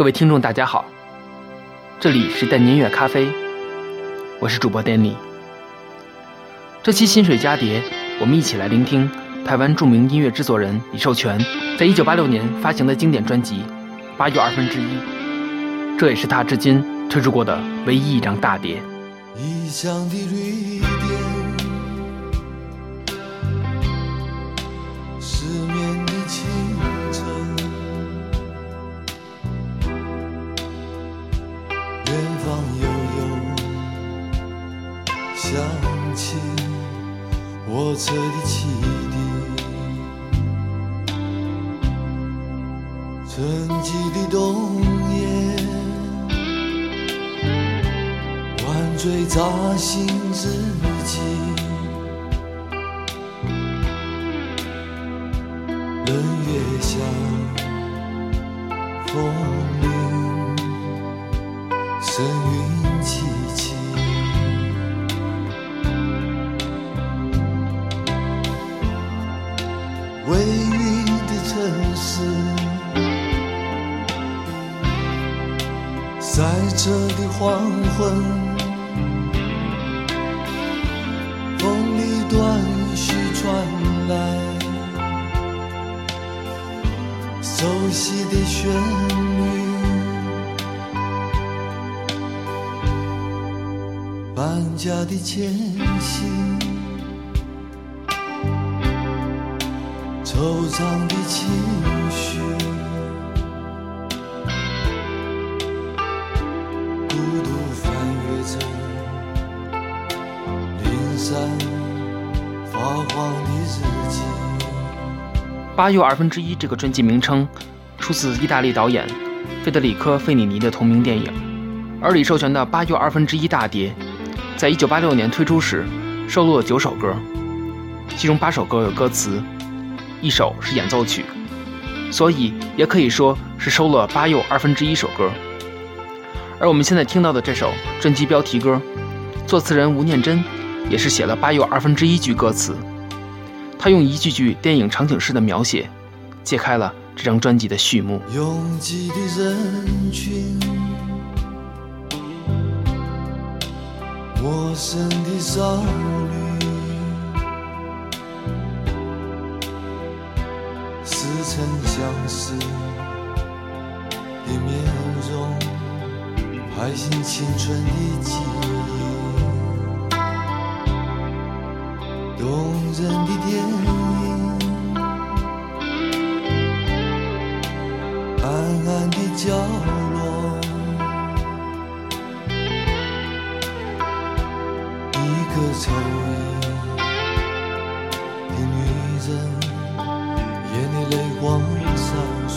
各位听众，大家好，这里是淡音乐咖啡，我是主播 Danny。这期新水家碟，我们一起来聆听台湾著名音乐制作人李寿全在一九八六年发行的经典专辑《八又二分之一》，这也是他至今推出过的唯一一张大碟。异乡的绿火车的汽笛，沉寂的冬夜。晚醉扎心之际，冷月下，风铃声韵黄昏。风里断续传来熟悉的旋律，搬家的前夕，惆怅的情八又二分之一这个专辑名称出自意大利导演费德里科·费里尼的同名电影，而李寿全的八又二分之一大碟，在一九八六年推出时收录了九首歌，其中八首歌有歌词，一首是演奏曲，所以也可以说是收了八又二分之一首歌。而我们现在听到的这首专辑标题歌，作词人吴念真。也是写了八又二分之一句歌词，他用一句句电影场景式的描写，揭开了这张专辑的序幕。拥挤的人群，陌生的少女，似曾相识的面容，拍醒青春的记忆。动人的电影，暗暗的角落，一个抽烟的女人，眼里泪光闪烁。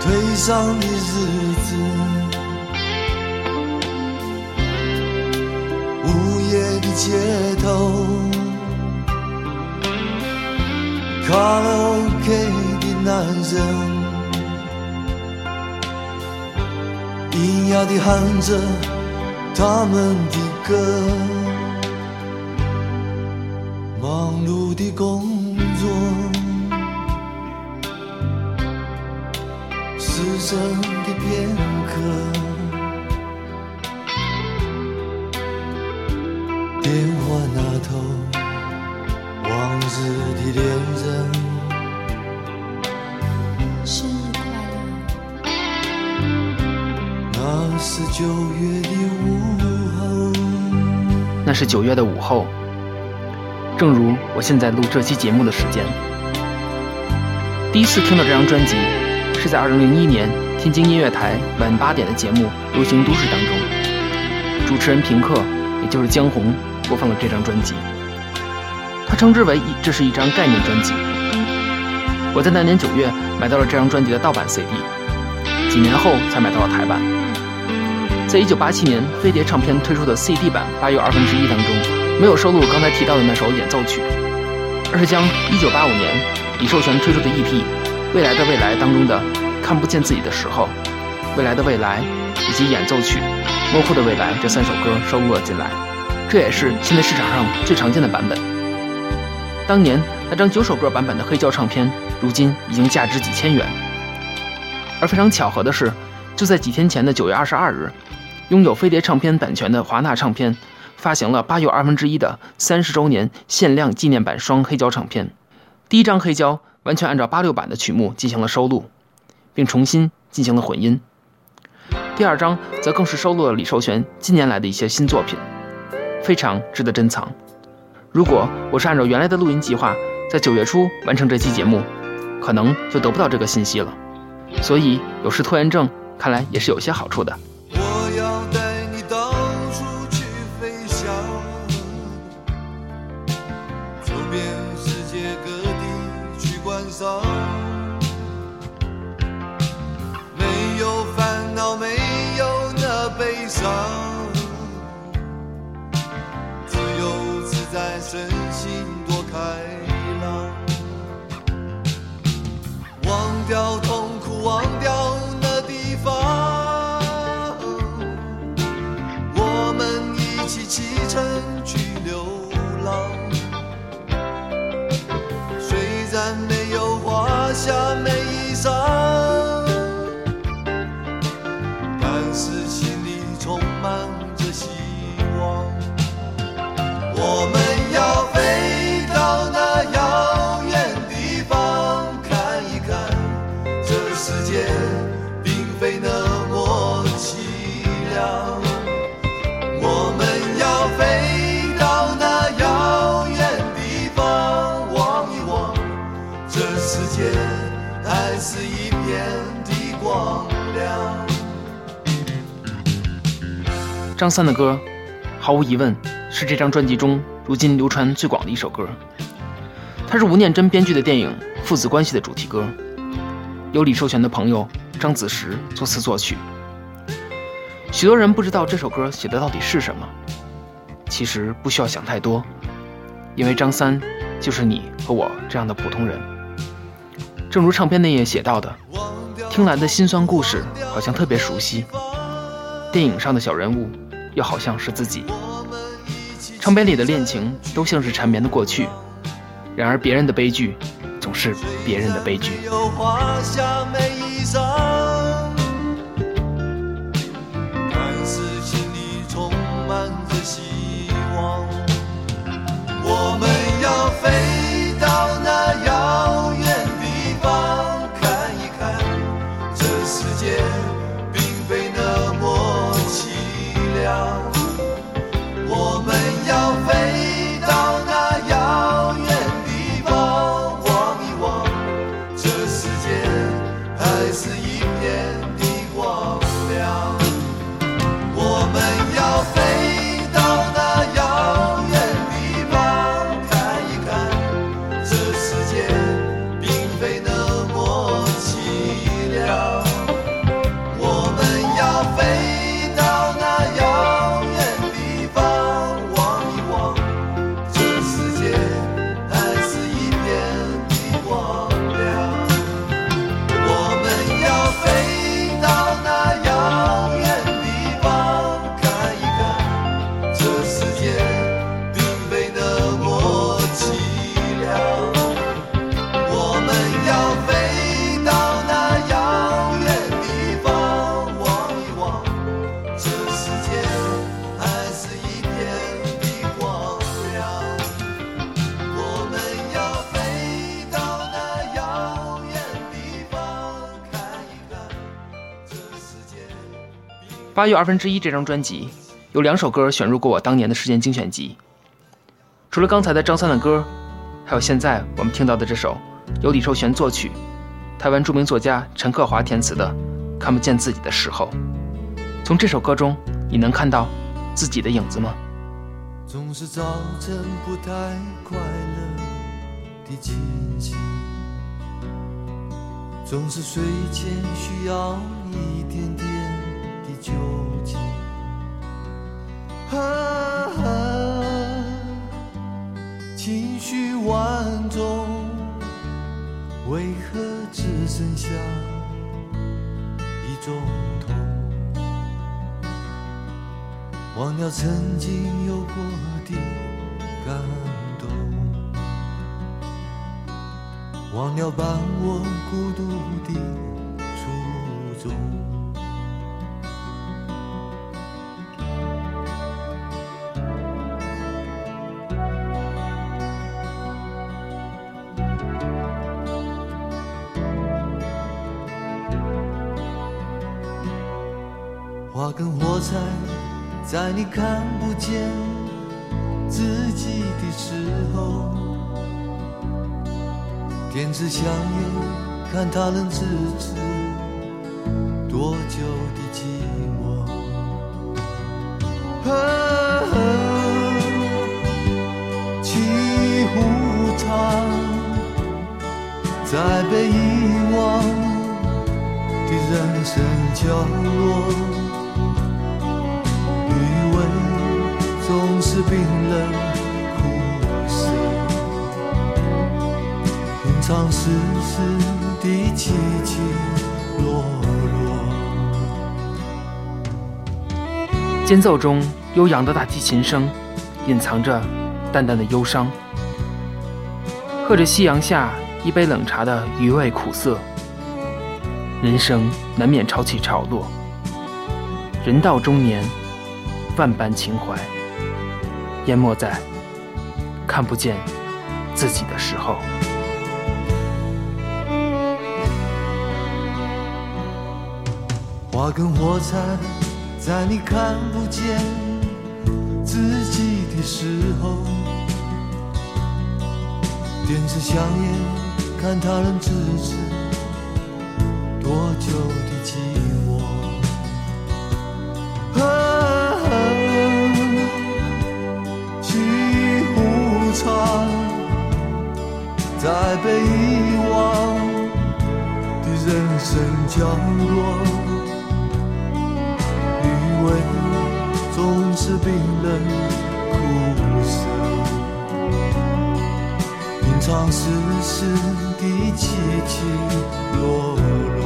颓丧的日子。街头，卡拉 OK 的男人，喑哑地喊着他们的歌，忙碌的工作，失神的片刻。是九月的午后，正如我现在录这期节目的时间。第一次听到这张专辑，是在2001年天津音乐台晚八点的节目《流行都市》当中，主持人平克，也就是江红。播放了这张专辑，他称之为一这是一张概念专辑。我在那年九月买到了这张专辑的盗版 CD，几年后才买到了台版。在一九八七年飞碟唱片推出的 CD 版八又二分之一当中，没有收录刚才提到的那首演奏曲，而是将一九八五年李寿全推出的 EP《未来的未来》当中的《看不见自己的时候》、《未来的未来》以及演奏曲《模糊的未来》这三首歌收录了进来。这也是现在市场上最常见的版本。当年那张九首歌版本的黑胶唱片，如今已经价值几千元。而非常巧合的是，就在几天前的九月二十二日，拥有飞碟唱片版权的华纳唱片发行了八又二分之一的三十周年限量纪念版双黑胶唱片。第一张黑胶完全按照八六版的曲目进行了收录，并重新进行了混音。第二张则更是收录了李寿全近年来的一些新作品，非常值得珍藏。如果我是按照原来的录音计划，在九月初完成这期节目，可能就得不到这个信息了。所以有时拖延症看来也是有些好处的。有张三的歌，毫无疑问是这张专辑中如今流传最广的一首歌。它是吴念真编剧的电影《父子关系》的主题歌，由李寿全的朋友张子时作词作曲。许多人不知道这首歌写的到底是什么，其实不需要想太多，因为张三就是你和我这样的普通人。正如唱片内页写到的，听来的辛酸故事好像特别熟悉，电影上的小人物又好像是自己。唱片里的恋情都像是缠绵的过去，然而别人的悲剧总是别人的悲剧。八又二分之一这张专辑有两首歌选入过我当年的时间精选集，除了刚才的张三的歌，还有现在我们听到的这首由李寿全作曲、台湾著名作家陈克华填词的《看不见自己的时候》。从这首歌中，你能看到自己的影子吗？总是早晨不太快乐的情形，总是睡前需要一点点究竟。啊，情绪万种，为何只剩下一种痛？忘掉曾经有过的感动。忘了伴我孤独的你看不见自己的时候，点支香烟，看它能支持多久的寂寞。啊，沏壶茶，在被遗忘的人生角落。是冰冷苦涩，品尝世事的起起落落。间奏中悠扬的大提琴声，隐藏着淡淡的忧伤。喝着夕阳下一杯冷茶的余味苦涩，人生难免潮起潮落。人到中年，万般情怀淹没在看不见自己的时候。花跟火柴，在你看不见自己的时候，点支香烟，看他人支持壶茶，在被遗忘的人生角落。余味总是冰冷苦涩，品尝世事的起起落落，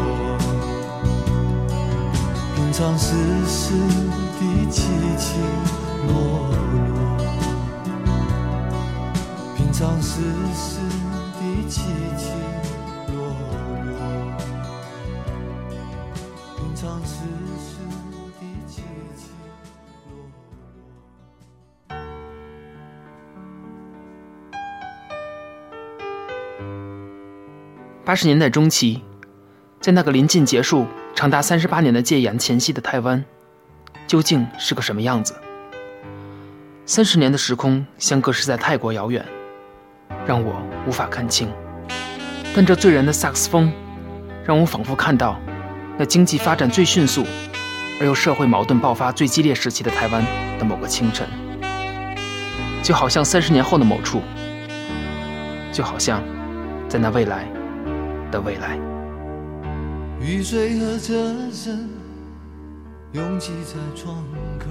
品尝世事的起起落落，品尝世事的起起落落，品尝世事的起起落落。八十年代中期，在那个临近结束长达三十八年的戒严前夕的台湾，究竟是个什么样子？三十年的时空相隔实在太过遥远，让我无法看清。但这醉人的萨克斯风，让我仿佛看到那经济发展最迅速，而又社会矛盾爆发最激烈时期的台湾的某个清晨，就好像三十年后的某处，就好像在那未来的未来。雨水和车声拥挤在窗口，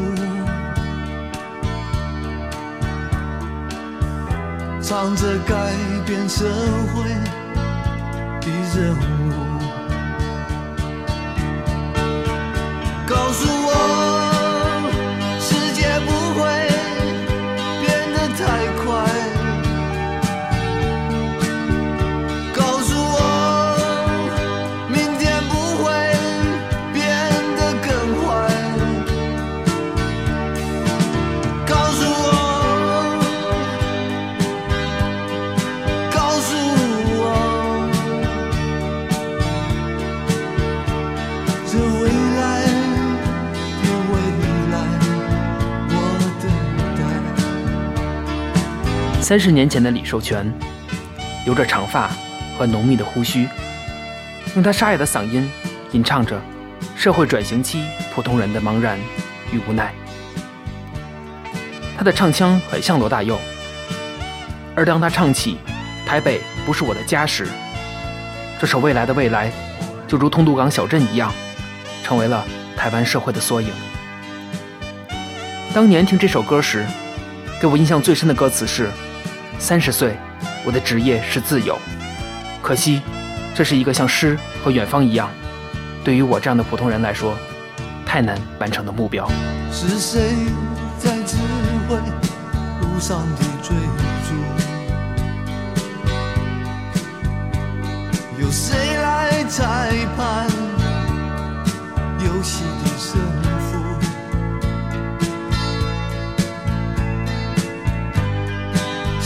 唱着改变社会的任务。告诉我，三十年前的李寿全，留着长发和浓密的胡须，用他沙哑的嗓音吟唱着社会转型期普通人的茫然与无奈。他的唱腔很像罗大佑，而当他唱起“台北不是我的家”时，这首《未来的未来》就如通渡港小镇一样，成为了台湾社会的缩影。当年听这首歌时，给我印象最深的歌词是：“三十岁，我的职业是自由。可惜，这是一个像诗和远方一样，对于我这样的普通人来说，太难完成的目标。”是谁在指挥路上的追逐？有谁来裁判游戏的胜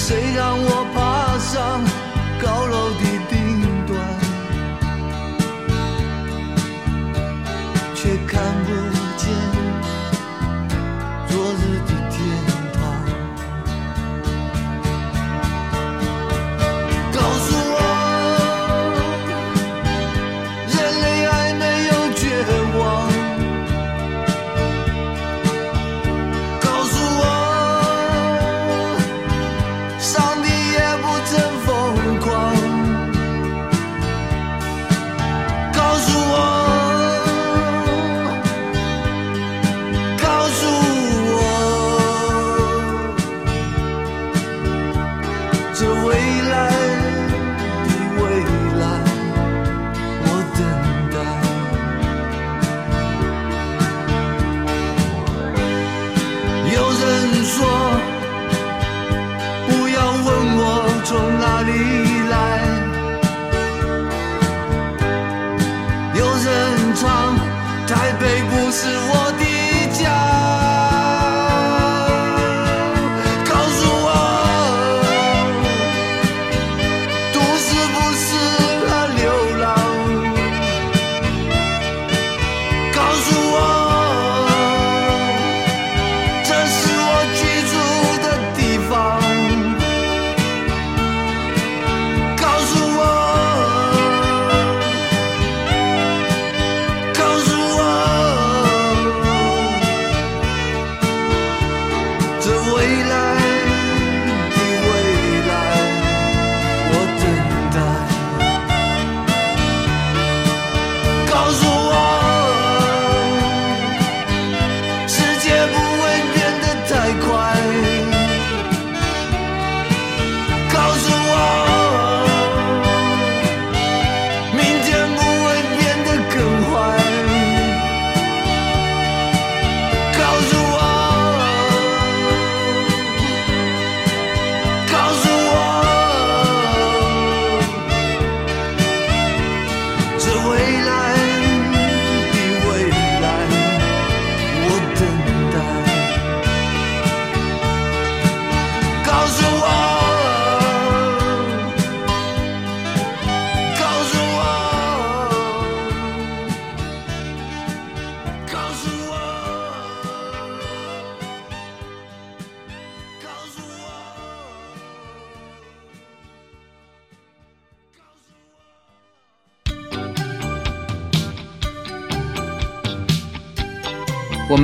谁让我爬上高楼的顶端，却看不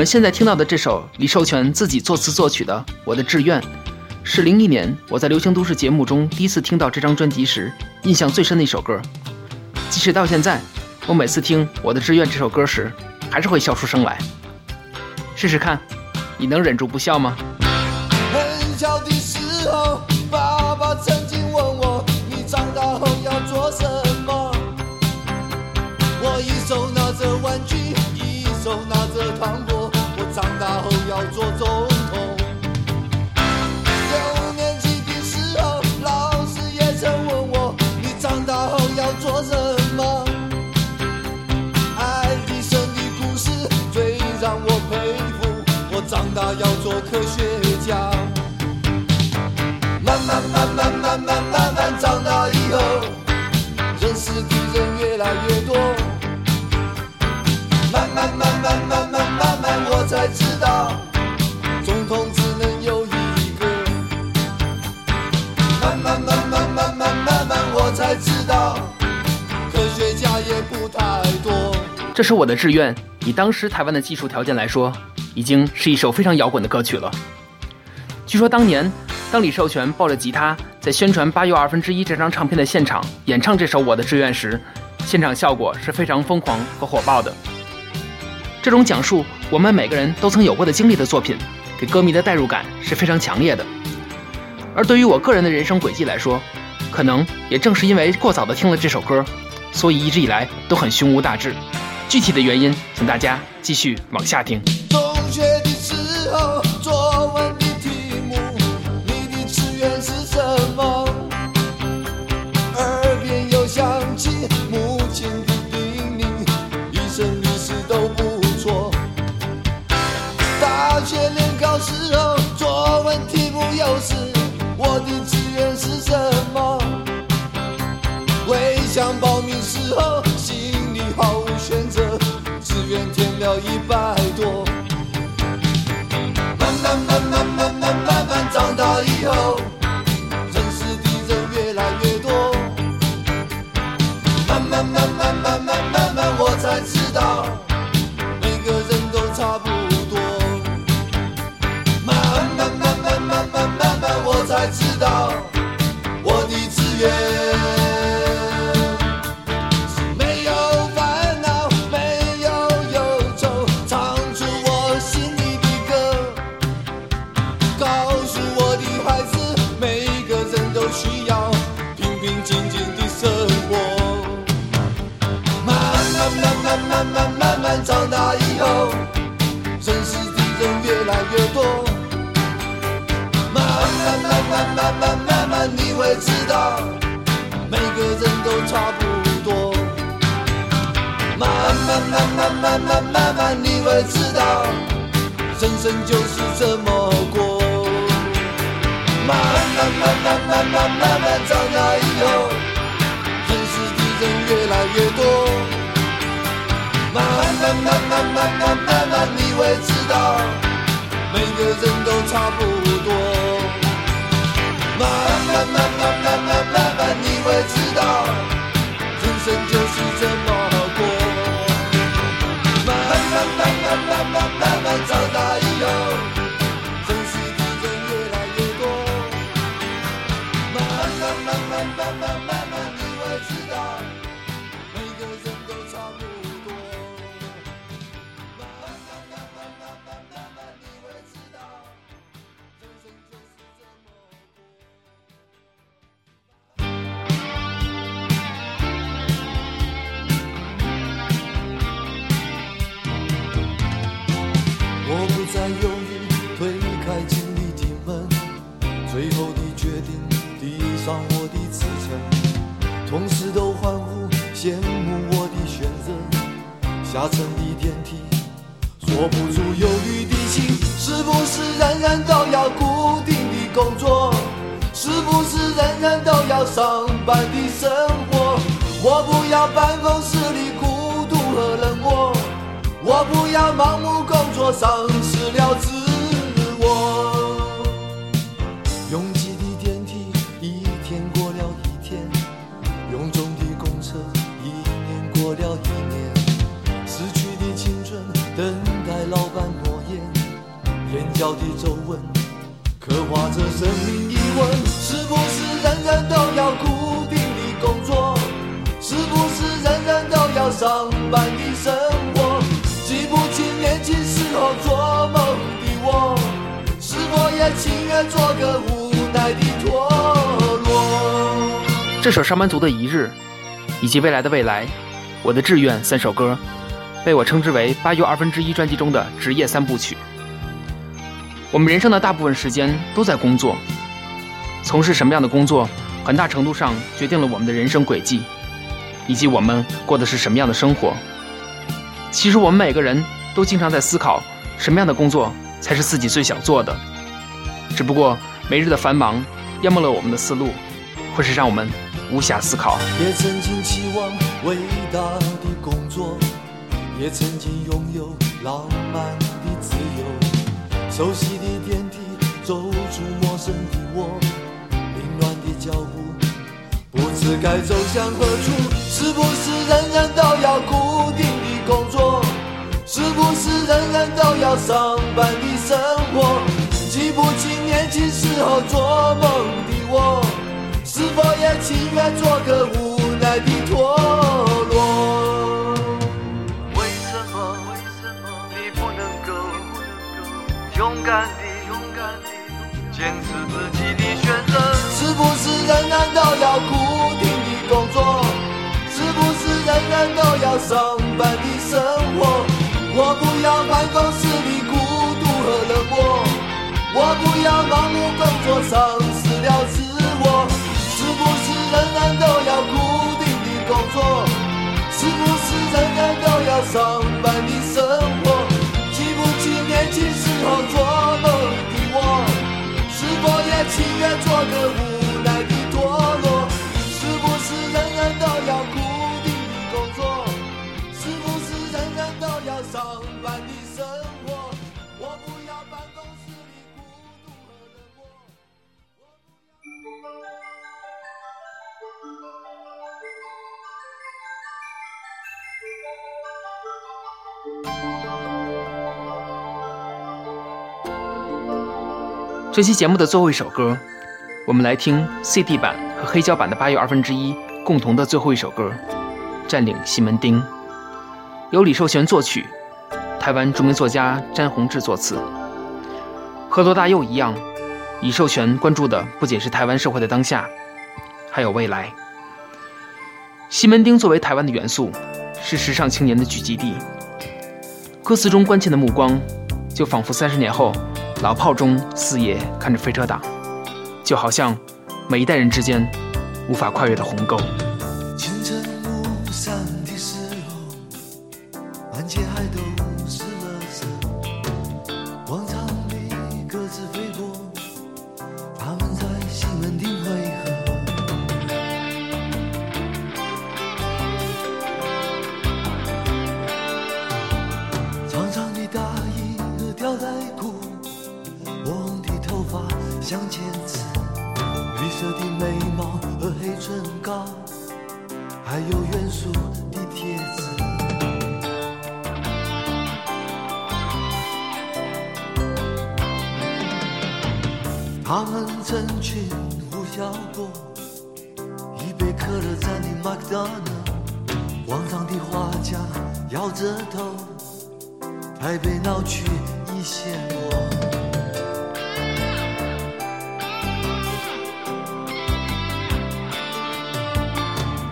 我们现在听到的这首李寿全自己作词作曲的《我的志愿》，是零一年我在流行都市节目中第一次听到这张专辑时印象最深的一首歌。即使到现在，我每次听《我的志愿》这首歌时，还是会笑出声来。试试看，你能忍住不笑吗？要做总统。六年级的时候，老师也曾问我：“你长大后要做什么？”爱迪生的故事最让我佩服。我长大要做科学家。慢慢慢慢慢慢慢慢长大以后，认识的人越来越多。慢慢慢慢慢慢慢慢，我才知道，这是我的志愿，以当时台湾的技术条件来说，已经是一首非常摇滚的歌曲了。据说当年，当李寿全抱着吉他在宣传《八又二分之一》这张唱片的现场演唱这首《我的志愿》时，现场效果是非常疯狂和火爆的。这种讲述我们每个人都曾有过的经历的作品，给歌迷的代入感是非常强烈的。而对于我个人的人生轨迹来说，可能也正是因为过早的听了这首歌，所以一直以来都很胸无大志。具体的原因，请大家继续往下听。一半慢慢慢慢，你会知道，人生就是这么过。慢慢慢慢慢慢慢慢长大以后，认识的人越来越多。慢慢慢慢慢慢慢慢，你会知道，每个人都差不多。慢慢慢慢慢慢慢慢，你会知道，人生就是这么慢慢慢慢慢慢长大丧失了自我。拥挤的电梯，一天过了一天；臃肿的公车，一年过了一年。逝去的青春，等待老板诺言。眼角的皱纹，刻画着生命疑问：是不是人人都要固定的工作？是不是人人都要上班的生活？记不清年轻时候做梦的我，是否也情愿做个无奈的陀螺？这首《上班族的一日》以及未来的未来，《我的志愿》三首歌，被我称之为八又二分之一专辑中的职业三部曲。我们人生的大部分时间都在工作，从事什么样的工作，很大程度上决定了我们的人生轨迹，以及我们过的是什么样的生活。其实我们每个人都经常在思考，什么样的工作才是自己最想做的。只不过每日的繁忙淹没了我们的思路，或是让我们无暇思考。也曾经期望伟大的工作，也曾经拥有浪漫的自由。熟悉的电梯，走出陌生的我，凌乱的脚步，不知该走向何处？是不是人人都要固定的工作？是不是人人都要上班的生活？记不清年轻时候做梦的我，是否也情愿做个无奈的陀螺？为什么？为什么你不能够勇敢地、勇敢地坚持自己的选择？是不是人人都要固定的工作？是不是人人都要上班的生活？我不要办公室里孤独和冷漠，我不要盲目工作丧失了自我。是不是人人都要固定的工作？是不是人人都要上班的生活？记不起年轻时候做梦的我，是否也情愿做个这期节目的最后一首歌，我们来听 CD 版和黑胶版的八又二分之一共同的最后一首歌《占领西门町》，由李寿全作曲，台湾著名作家詹宏志作词。和罗大佑一样，李寿全关注的不仅是台湾社会的当下，还有未来。西门町作为台湾的元素，是时尚青年的聚集地。歌词中关切的目光，就仿佛三十年后老炮中四爷看着飞车党，就好像每一代人之间无法跨越的鸿沟。清晨雾散的时候，满街还都的麦当劳，广场的画家摇着头，台北闹区已陷落。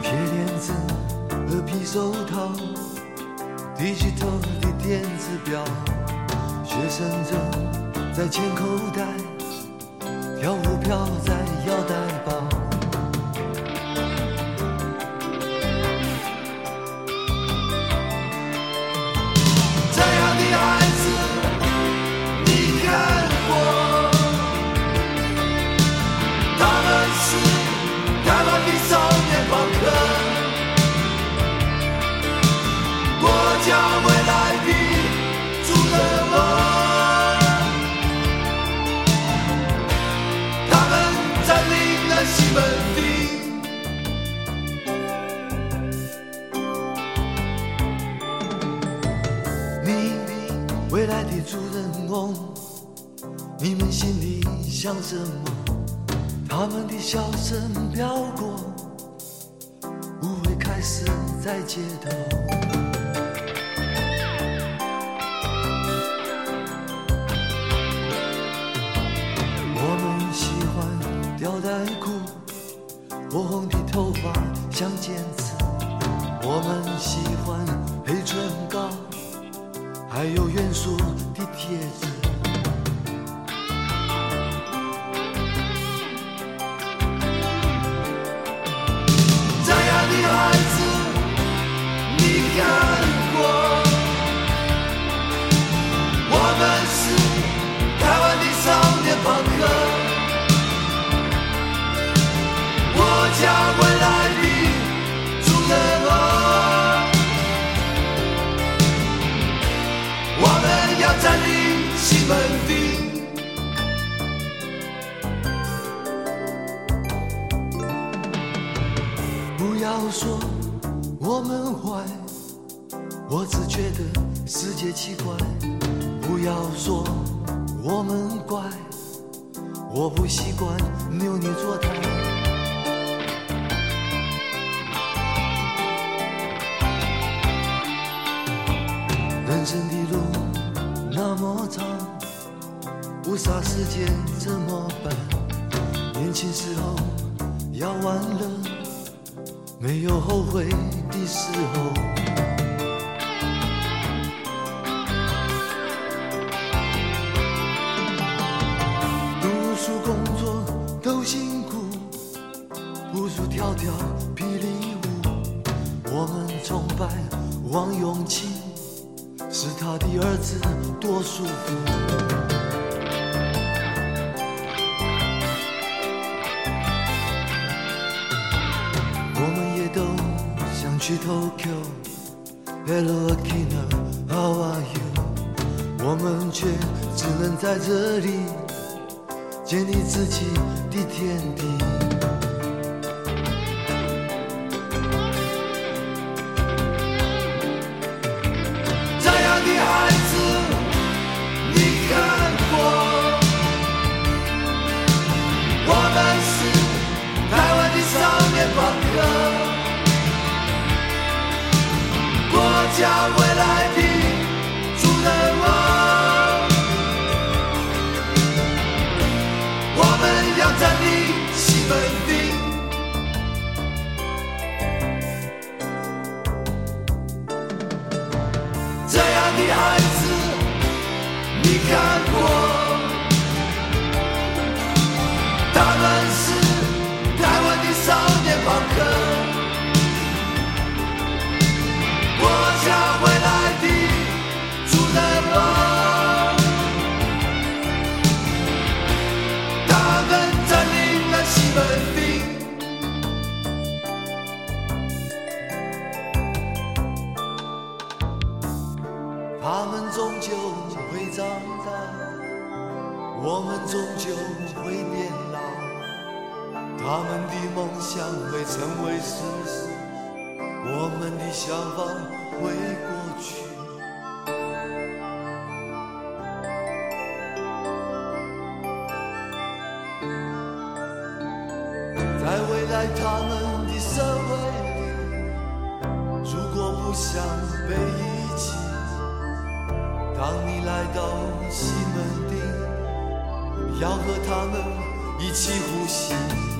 铁链子和皮手套，digital 的电子表，学生证在钱口袋，跳舞票在腰带包。想什么？他们的笑声飘过，舞会开始在街头。我们喜欢吊带裤，火红的头发像剪刺。我们喜欢黑唇膏，还有元素的贴纸。觉得世界奇怪。不要说我们怪，我不习惯扭捏作态。人生的路那么长，不杀时间怎么办？年轻时候要玩乐，没有后悔的时候。我们终究会变老。他们的梦想会成为事实，我们的想法会过去。在未来他们的社会里，如果不想被遗弃，当你来到西，要和他们一起呼吸。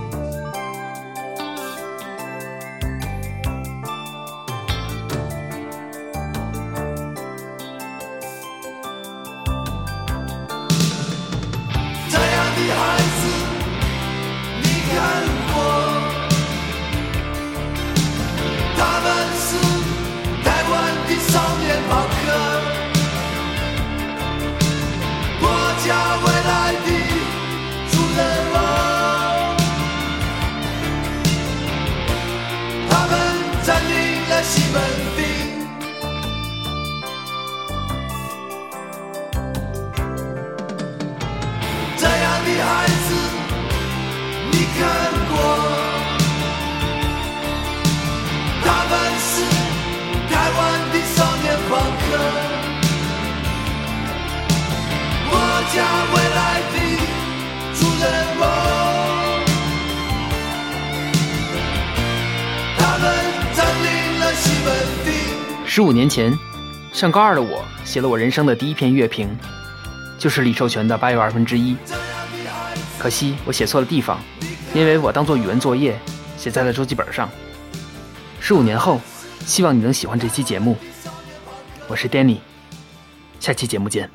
家未来的主人翁。他们占领了西门町。十五年前，上高二的我写了我人生的第一篇乐评，就是李寿全的《八又二分之一》。可惜我写错了地方，因为我当做语文作业写在了周记本上。十五年后，希望你能喜欢这期节目。我是 Danny，下期节目见。